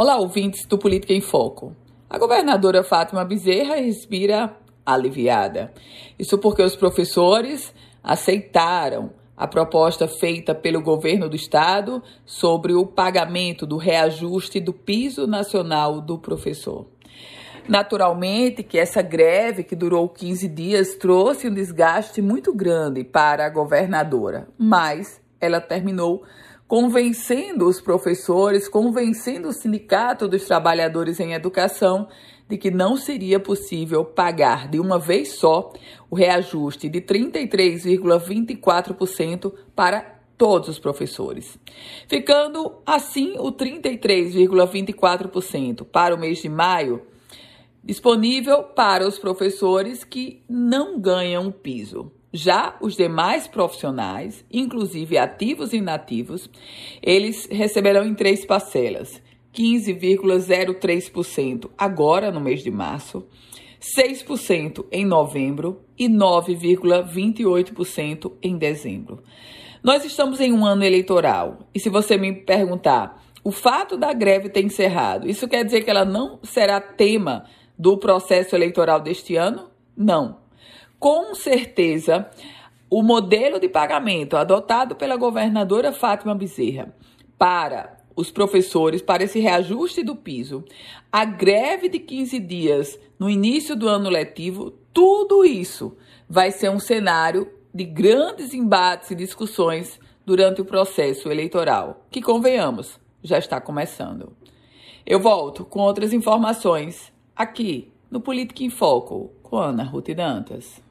Olá, ouvintes do Política em Foco. A governadora Fátima Bezerra respira aliviada. Isso porque os professores aceitaram a proposta feita pelo governo do estado sobre o pagamento do reajuste do piso nacional do professor. Naturalmente que essa greve, que durou 15 dias, trouxe um desgaste muito grande para a governadora, mas ela terminou convencendo os professores, convencendo o Sindicato dos Trabalhadores em Educação de que não seria possível pagar de uma vez só o reajuste de 33,24% para todos os professores, ficando assim o 33,24% para o mês de maio disponível para os professores que não ganham piso. Já os demais profissionais, inclusive ativos e inativos, eles receberão em três parcelas: 15,03% agora no mês de março, 6% em novembro e 9,28% em dezembro. Nós estamos em um ano eleitoral e se você me perguntar, o fato da greve ter encerrado, isso quer dizer que ela não será tema do processo eleitoral deste ano? Não com certeza, o modelo de pagamento adotado pela governadora Fátima Bezerra para os professores, para esse reajuste do piso, a greve de 15 dias no início do ano letivo, tudo isso vai ser um cenário de grandes embates e discussões durante o processo eleitoral, que, convenhamos, já está começando. Eu volto com outras informações aqui no Política em Foco com Ana Ruth Dantas.